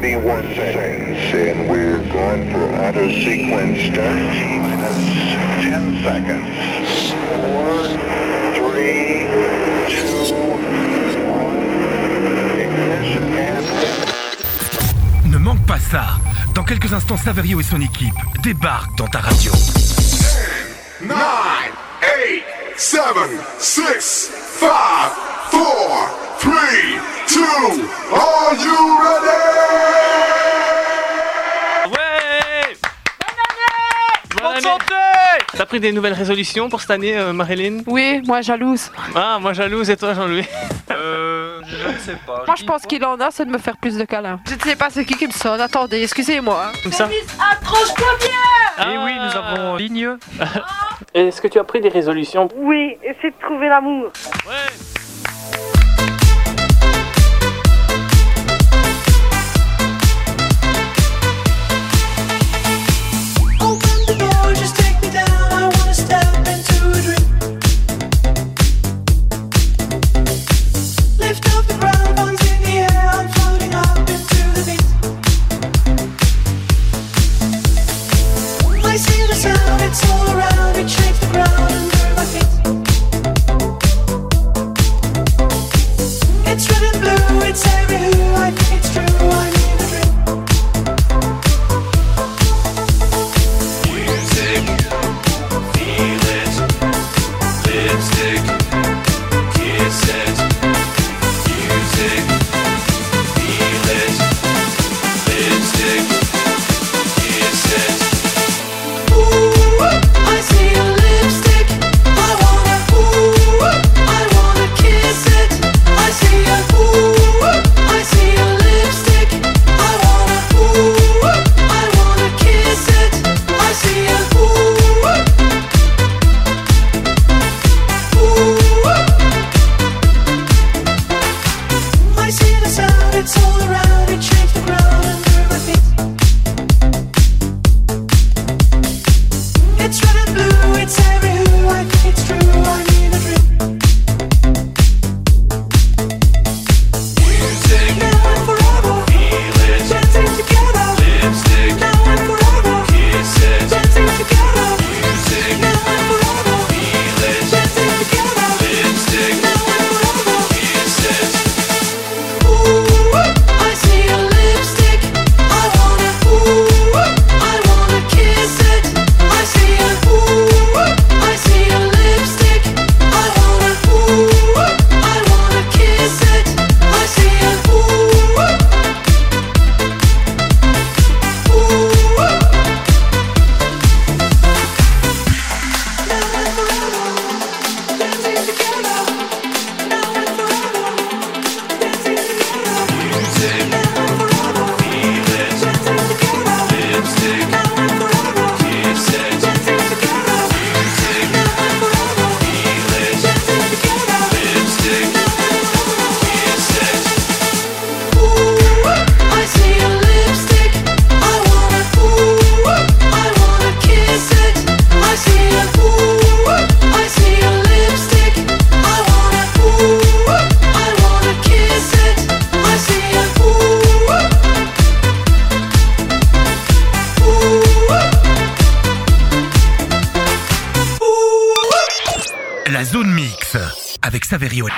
31 seconds, and we're going for auto sequence start. Minus 10 seconds. 4, 3, 2, 1. Ignition and... Ne manque pas ça. Dans quelques instants, Saverio et son équipe débarquent dans ta radio. 9, 8, 7, 6, 5, 4, 3, 2, are you ready? Ouais Bonne santé T'as pris des nouvelles résolutions pour cette année, euh, Marilyn? Oui, moi jalouse. Ah, moi jalouse et toi, Jean-Louis? Euh, je ne sais pas. Moi je pense qu'il en a, c'est de me faire plus de câlins. Je ne sais pas c'est qui qui me sonne. Attendez, excusez-moi. Comme ça Et Eh oui, nous avons ligne. Est-ce que tu as pris des résolutions? Oui, essaie de trouver l'amour. Ouais avec Saverio.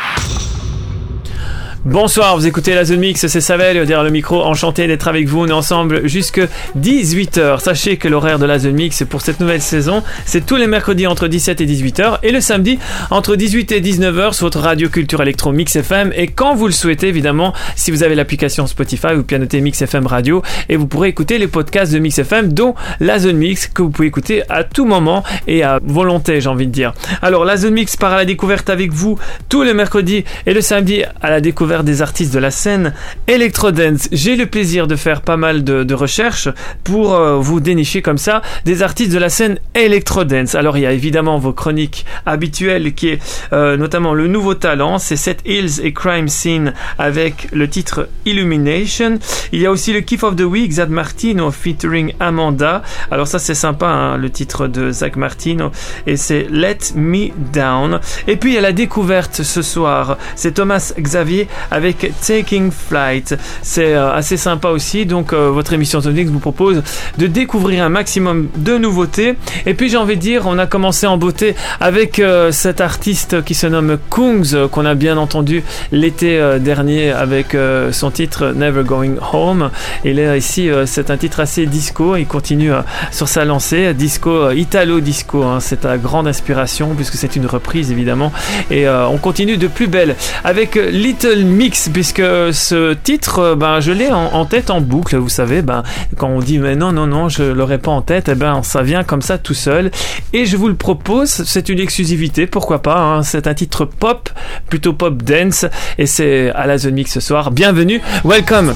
Bonsoir, vous écoutez la Zone Mix, c'est Savel derrière le micro, enchanté d'être avec vous, on est ensemble jusque 18h. Sachez que l'horaire de la Zone Mix pour cette nouvelle saison, c'est tous les mercredis entre 17 et 18h et le samedi entre 18 et 19h sur votre radio culture électro Mix FM et quand vous le souhaitez évidemment, si vous avez l'application Spotify, vous pianotez Mix FM Radio et vous pourrez écouter les podcasts de Mix FM dont la Zone Mix que vous pouvez écouter à tout moment et à volonté j'ai envie de dire. Alors la Zone Mix part à la découverte avec vous tous les mercredis et le samedi à la découverte des artistes de la scène Electrodance. J'ai le plaisir de faire pas mal de, recherches pour euh, vous dénicher comme ça des artistes de la scène Electrodance. Alors il y a évidemment vos chroniques habituelles qui est euh, notamment le nouveau talent, c'est Set Hills et Crime Scene avec le titre Illumination. Il y a aussi le Kiff of the Week, Zach Martino featuring Amanda. Alors ça c'est sympa, hein, le titre de Zach Martino et c'est Let Me Down. Et puis il y a la découverte ce soir, c'est Thomas Xavier avec Taking Flight. C'est euh, assez sympa aussi. Donc, euh, votre émission Sonix vous propose de découvrir un maximum de nouveautés. Et puis, j'ai envie de dire, on a commencé en beauté avec euh, cet artiste qui se nomme Kungs, qu'on a bien entendu l'été dernier avec son titre Never Going Home. Et là, ici, c'est un titre assez disco. Il continue sur sa lancée. Disco, italo-disco. Hein. C'est à grande inspiration puisque c'est une reprise évidemment. Et on continue de plus belle avec Little mix puisque ce titre, euh, ben, je l'ai en, tête en boucle. Vous savez, ben, quand on dit mais non, non, non, je l'aurais pas en tête, et ben, ça vient comme ça tout seul. Et je vous le propose. C'est une exclusivité, pourquoi pas. Hein, c'est un titre pop, plutôt pop dance, et c'est à la Zone Mix ce soir. Bienvenue, welcome.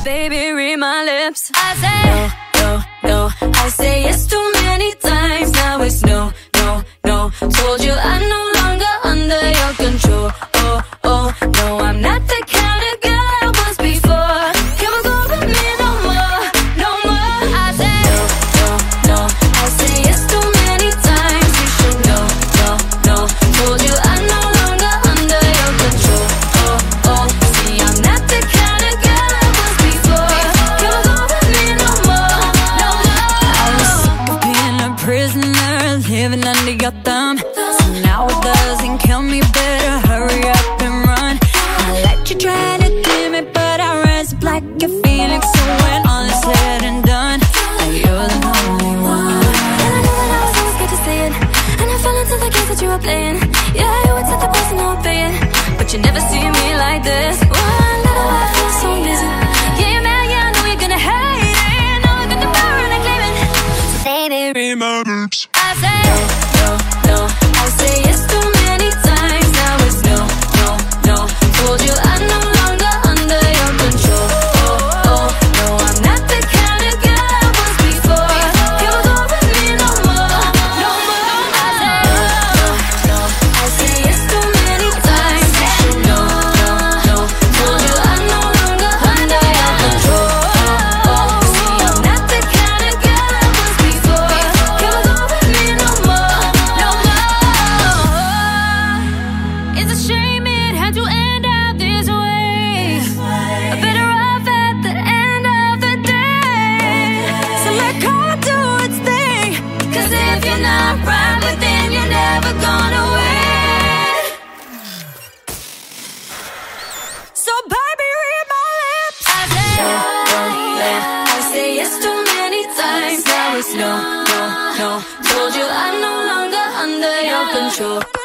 control.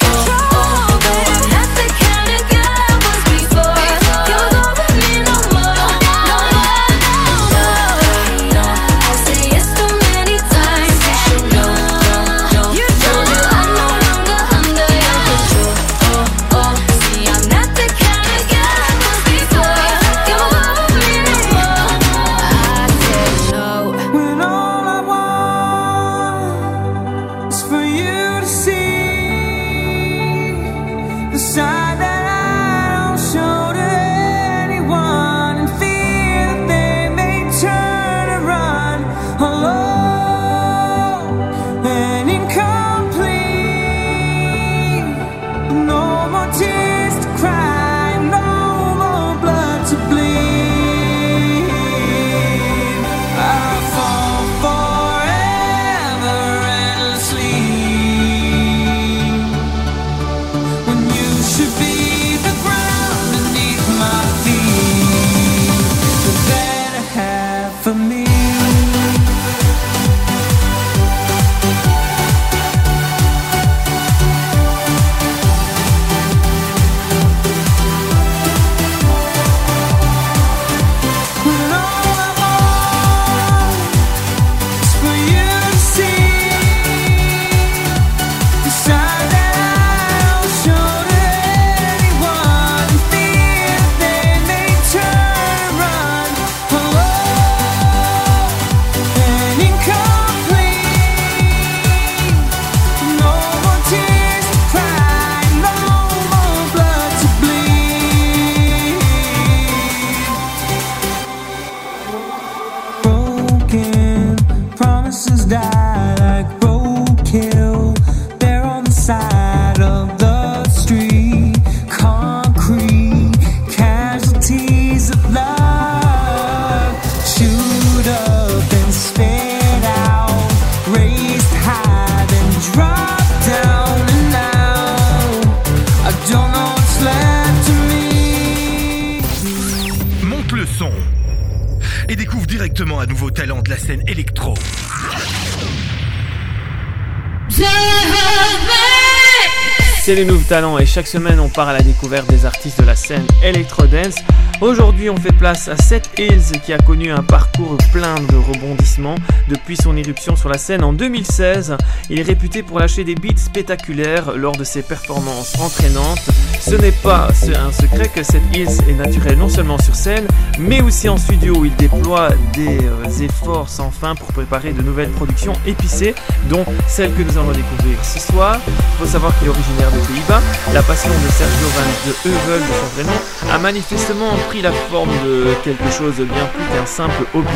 Talents et chaque semaine on part à la découverte des artistes de la scène Electro-Dance. Aujourd'hui on fait place à Seth Hills qui a connu un parcours plein de rebondissements depuis son éruption sur la scène en 2016. Il est réputé pour lâcher des beats spectaculaires lors de ses performances entraînantes. Ce n'est pas un secret que Seth Hills est naturel non seulement sur scène mais aussi en studio où il déploie des euh, efforts sans fin pour préparer de nouvelles productions épicées dont celle que nous allons découvrir ce soir. Il faut savoir qu'il est originaire des Pays-Bas. La passion de Sergio Van de Heuvel, de son vrai a manifestement pris la forme de quelque chose de bien plus qu'un simple hobby.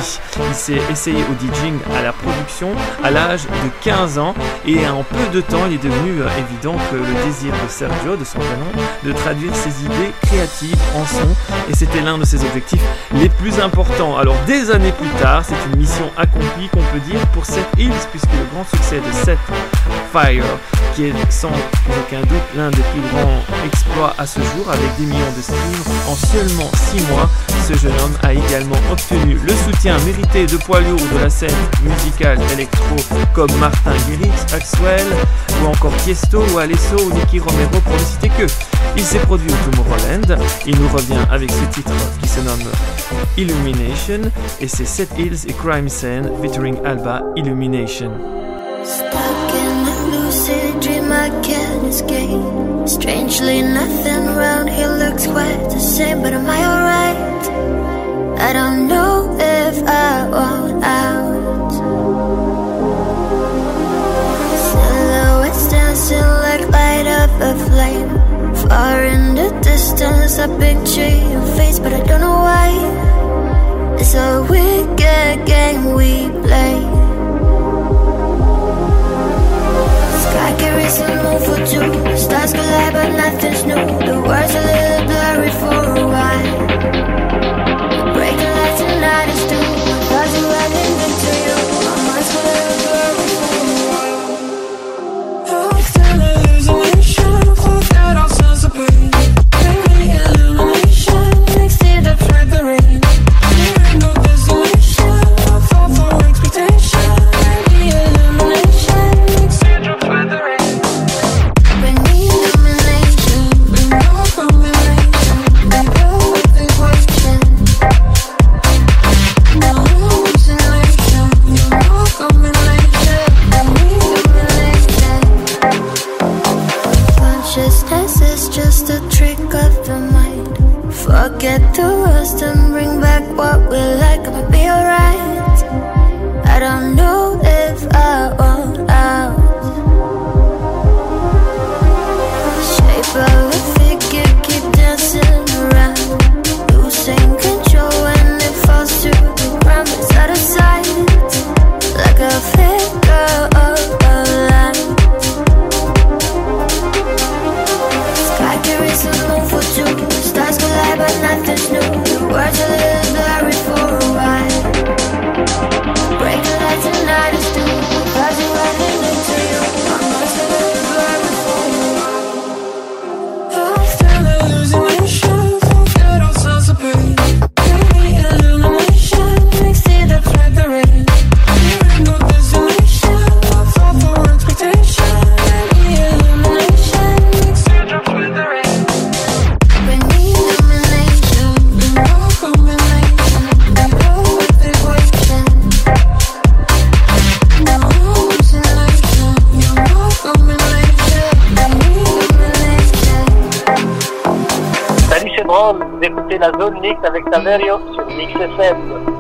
Il s'est essayé au DJing à la production à l'âge de 15 ans et en peu de temps il est devenu euh, évident que le désir de Sergio, de son nom, de traduire ses idées créatives en son et c'était l'un de ses objectifs les plus importants. Alors des années plus tard, c'est une mission accomplie qu'on peut dire pour Seth Hills puisque le grand succès de Seth Fire, qui est sans aucun doute l'un des plus grands exploits à ce jour avec des millions de streams en seulement 6 mois, ce jeune homme a également obtenu le soutien mérité de poids lourds de la scène musicale électro comme Martin Garrix, Axwell ou encore Tiesto ou Alesso ou Nicky Romero pour ne citer que. Il s'est produit au Tomorrowland, il nous revient avec ce titre qui se nomme Illumination et c'est Seth Hills et Crime Scene featuring Alba Illumination. I don't know if I want out. Silhouettes dancing like light of a flame. Far in the distance, but I don't know why. It's a wicked game we play. Sky carries a move for two. Stars collide, but nothing's new. The words a little blurry for a while try to trick of the mind. Forget the rest and bring back what we like. I'ma be alright. I don't know if I want out. Collide, but écoutez la zone mix avec Saverio sur Mix FM.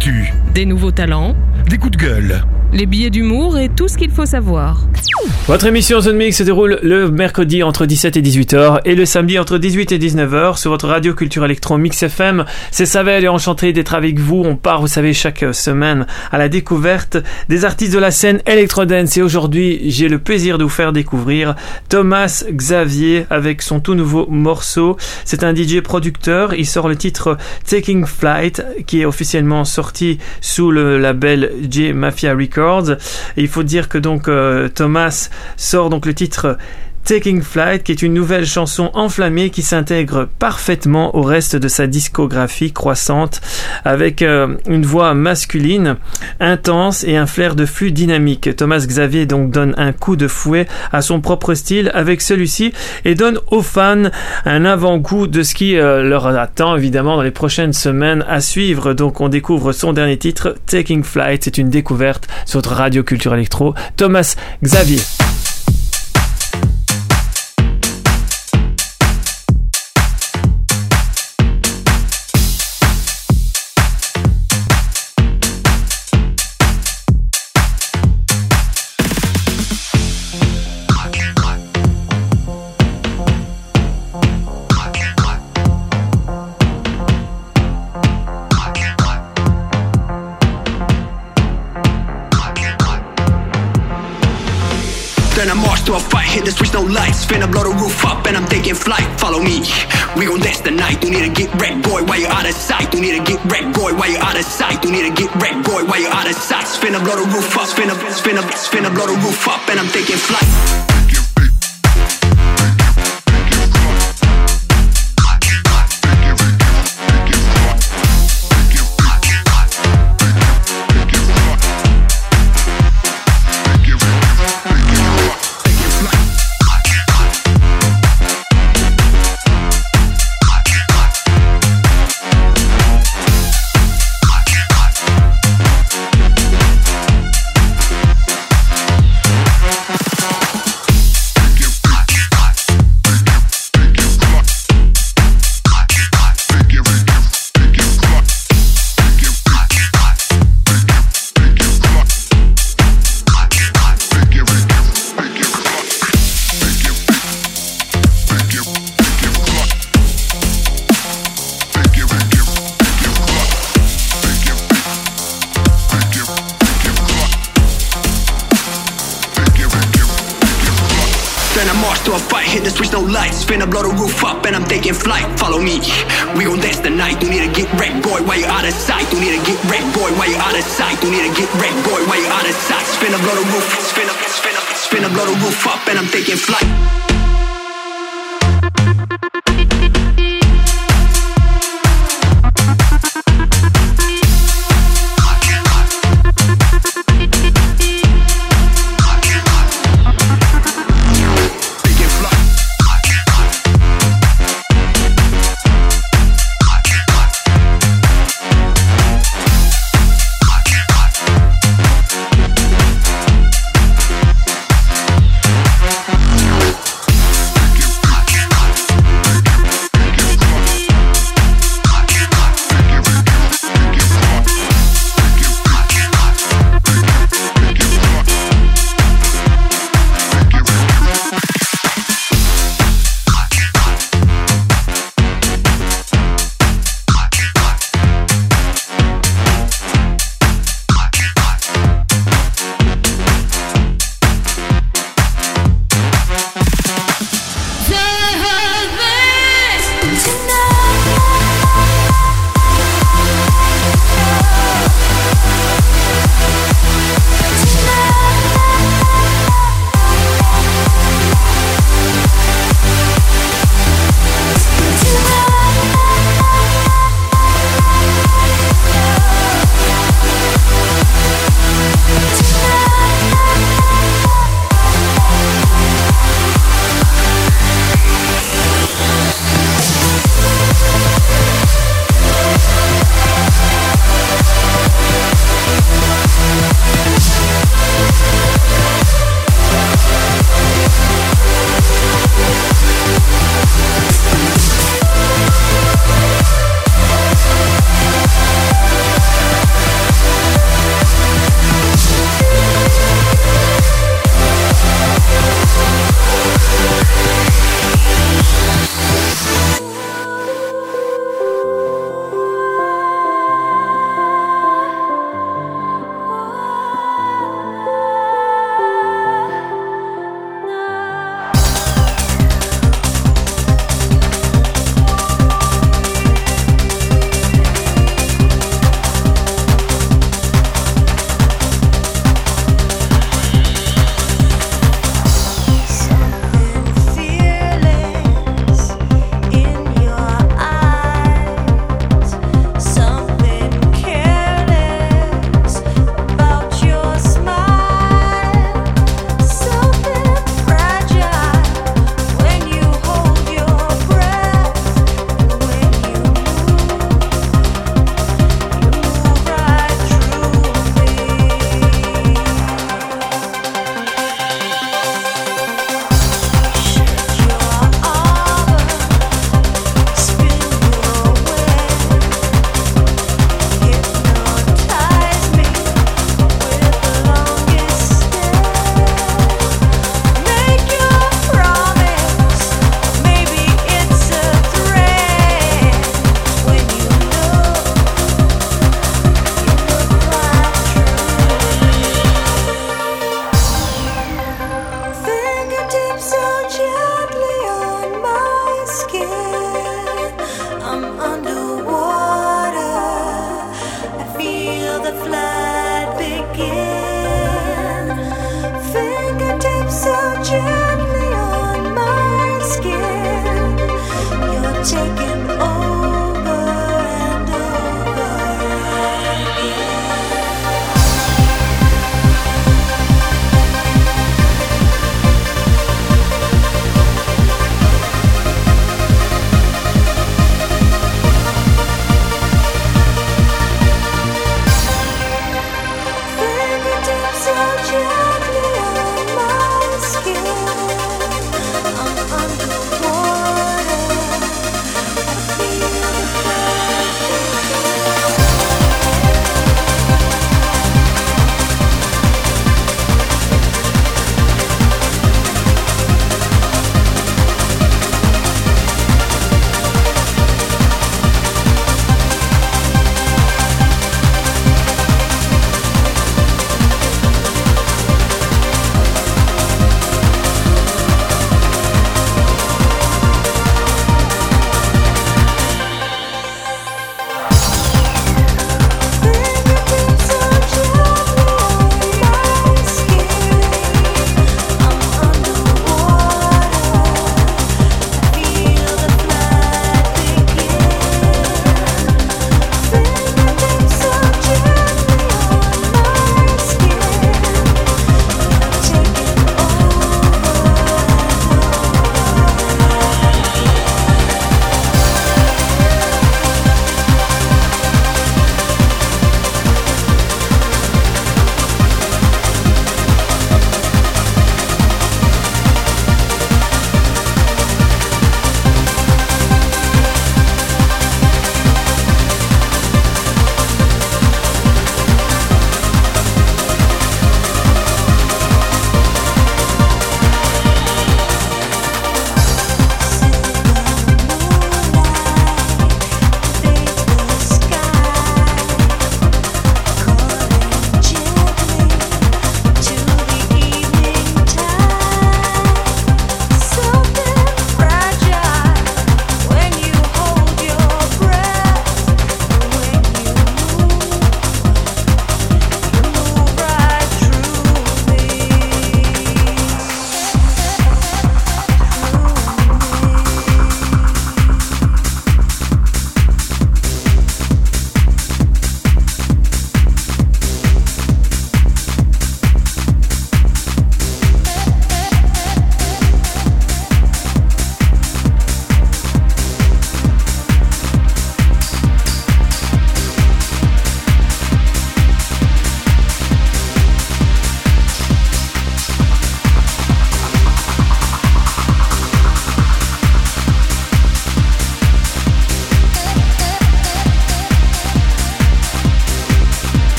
L'actu. Des nouveaux talents, Des coups de gueule. les billets d'humour et tout ce qu'il faut savoir. Votre émission Zone Mix se déroule le mercredi entre 17 et 18h et le samedi entre 18 et 19h sur votre radio culture électron Mix FM. C'est Savel et enchanté d'être avec vous. On part, vous savez, chaque semaine à la découverte des artistes de la scène Electrodance et aujourd'hui, j'ai le plaisir de vous faire découvrir Thomas Xavier avec son tout nouveau morceau. C'est un DJ producteur. Il sort le titre Taking Flight qui est officiellement sorti sous le label J Mafia Records. Il faut dire que donc euh, Thomas sort donc le titre Taking Flight, qui est une nouvelle chanson enflammée qui s'intègre parfaitement au reste de sa discographie croissante, avec euh, une voix masculine intense et un flair de flux dynamique. Thomas Xavier donc donne un coup de fouet à son propre style avec celui-ci et donne aux fans un avant-goût de ce qui euh, leur attend évidemment dans les prochaines semaines à suivre. Donc on découvre son dernier titre, Taking Flight. C'est une découverte sur radio culture électro. Thomas Xavier. Follow me. We gon' dance the night. You need to get wrecked, boy, while you're out of sight. You need to get wrecked, boy, while you're out of sight. You need to get wrecked, boy, while you're out of sight. Finna blow the roof off. Spin up, spin up, spin up, blow the roof up and I'm taking flight. Taking flight. Follow me. We gon' dance the night. You need to get wrecked, boy, while you're out of sight. You need to get wrecked, boy, while you're out of sight. You need to get wrecked, boy, while you're out of sight. Spinna blow the roof, spin up, spin up, spin up, blow the roof up and I'm taking flight.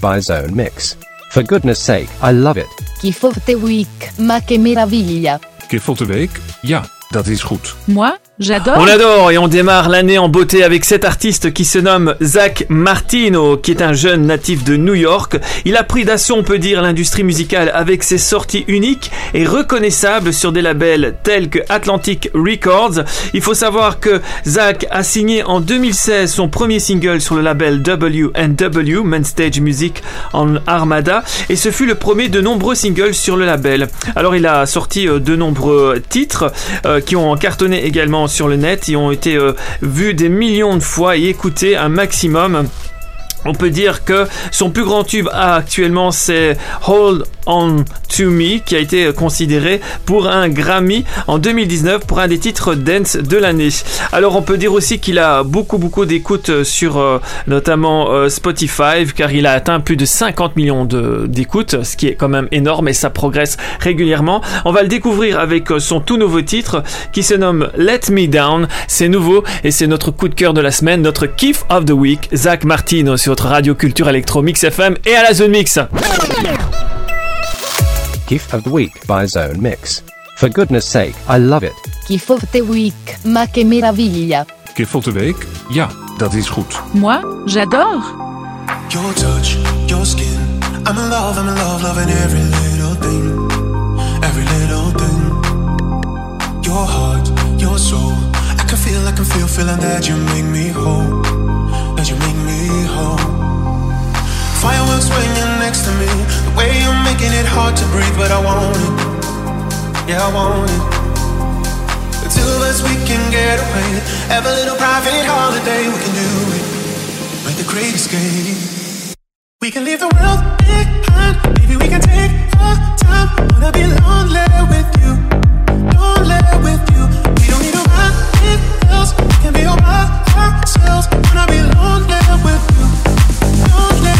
By Zone Mix. For goodness sake, I love it. Of the Week, ma che meraviglia. Van de week? Ja, dat is goed. Moi, j'adore. On adore et on démarre l'année en beauté avec cet artiste qui se nomme Zach Martino, qui est un jeune natif de New York. Il a pris d'assaut, on peut dire, l'industrie musicale avec ses sorties uniques et reconnaissables sur des labels tels que Atlantic Records. Il faut savoir que Zach a signé en 2016 son premier single sur le label W&W, Main Stage Music en Armada, et ce fut le premier de nombreux singles sur le label. Alors il a sorti euh, de nombreux titres euh, qui ont cartonné également sur le net et ont été euh, vus des millions de fois et écoutés un maximum. On peut dire que son plus grand tube actuellement c'est Hold On To Me qui a été considéré pour un Grammy en 2019 pour un des titres dance de l'année. Alors on peut dire aussi qu'il a beaucoup beaucoup d'écoutes sur euh, notamment euh, Spotify car il a atteint plus de 50 millions d'écoutes ce qui est quand même énorme et ça progresse régulièrement. On va le découvrir avec euh, son tout nouveau titre qui se nomme Let Me Down. C'est nouveau et c'est notre coup de cœur de la semaine, notre kiff of the week, Zach Martino sur votre radio culture électro Mix FM et à la zone mix. Gift of the Week by Zone Mix. For goodness sake, I love it. Gift of the Week, ma che meraviglia. Gift van de week? Ja, dat is goed. Moi, j'adore. Your touch, your skin. I'm in love, I'm in love, loving every little thing. Every little thing. Your heart, your soul. I can feel, I can feel, feeling that you make me whole. Fireworks when you're next to me. The way you're making it hard to breathe, but I want it. Yeah, I want it. The two of us, we can get away. Have a little private holiday, we can do it. Make the great escape. We can leave the world behind. Maybe we can take our time. Wanna be lonely with you. Lonely with you. We don't need to run else. We can be all by ourselves. Wanna be lonely with you. Lonely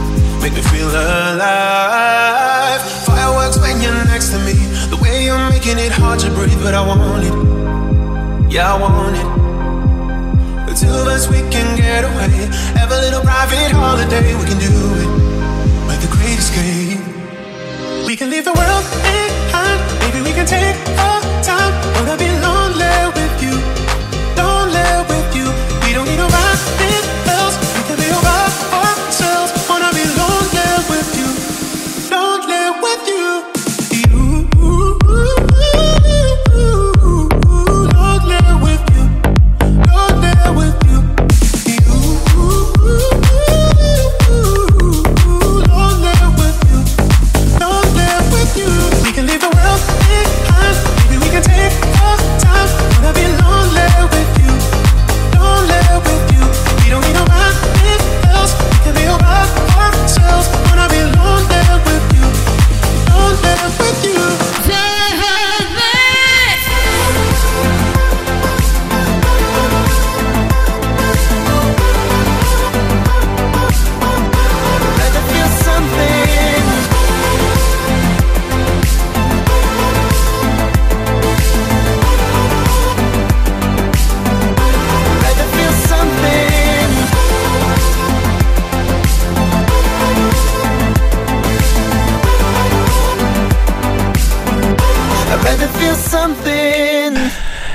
Make me feel alive. Fireworks when you're next to me. The way you're making it hard to breathe, but I want it. Yeah, I want it. The two of us, we can get away. Have a little private holiday, we can do it. Make the great escape. We can leave the world behind. Maybe we can take our time. Wanna be lonely with you.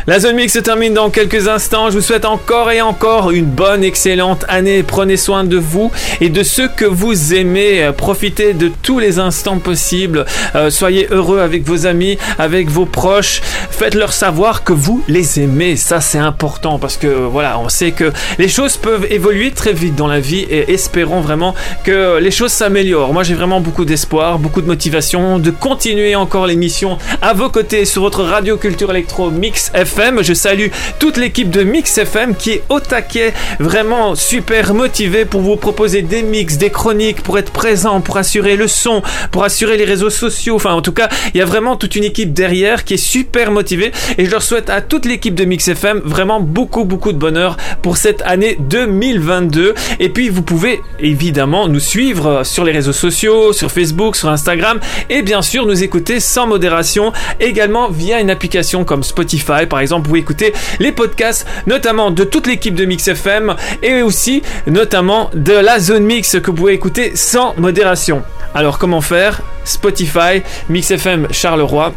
La zone mix se termine dans quelques instants. Je vous souhaite encore et encore une bonne, excellente année. Prenez soin de vous et de ceux que vous aimez. Euh, Profitez de tous les instants possibles. Euh, soyez heureux avec vos amis, avec vos proches. Faites-leur savoir que vous les aimez. Ça, c'est important parce que voilà, on sait que les choses peuvent évoluer très vite dans la vie et espérons vraiment que les choses s'améliorent. Moi, j'ai vraiment beaucoup d'espoir, beaucoup de motivation de continuer encore l'émission à vos côtés sur votre radio culture électro Mix FM. Je salue toute l'équipe de Mix FM qui est au taquet, vraiment super motivée pour vous proposer des mix, des chroniques, pour être présent, pour assurer le son, pour assurer les réseaux sociaux. Enfin, en tout cas, il y a vraiment toute une équipe derrière qui est super motivée et je leur souhaite à toute l'équipe de Mix FM vraiment beaucoup, beaucoup de bonheur pour cette année 2022. Et puis, vous pouvez évidemment nous suivre sur les réseaux sociaux, sur Facebook, sur Instagram et bien sûr nous écouter sans modération également via une application comme Spotify par exemple. Vous écoutez les podcasts notamment de toute l'équipe de Mix FM et aussi notamment de la zone mix que vous pouvez écouter sans modération. Alors comment faire? Spotify, Mix FM Charleroi.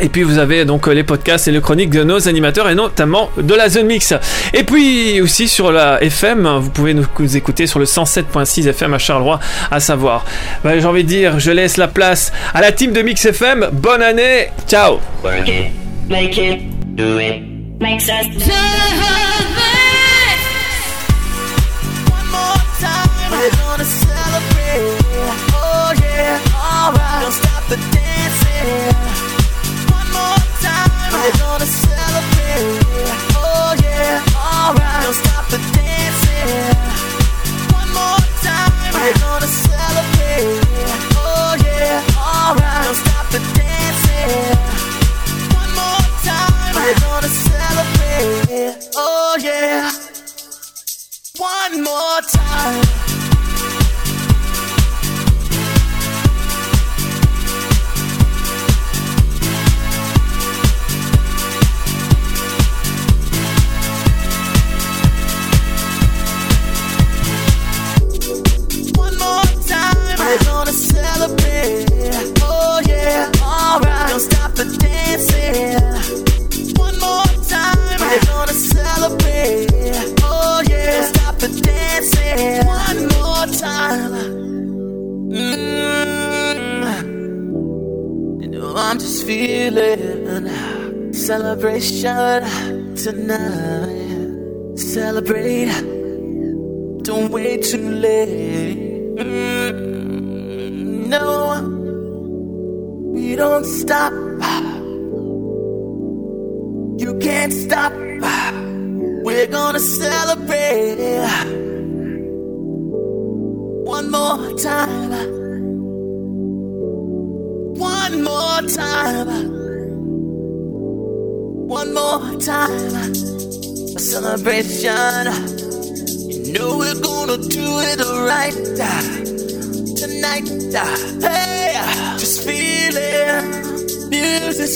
Et puis vous avez donc les podcasts et les chroniques de nos animateurs et notamment de la zone mix. Et puis aussi sur la FM, vous pouvez nous écouter sur le 107.6 FM à Charleroi, à savoir. Ben, J'ai envie de dire, je laisse la place à la team de Mix FM. Bonne année, ciao. Work it, make it, do it. Makes us celebrate. One more time, We're gonna celebrate. Oh yeah, alright. Don't stop the dancing. One more time. We're gonna celebrate. Oh yeah, alright. Don't stop the dancing. One more time. We're gonna tonight.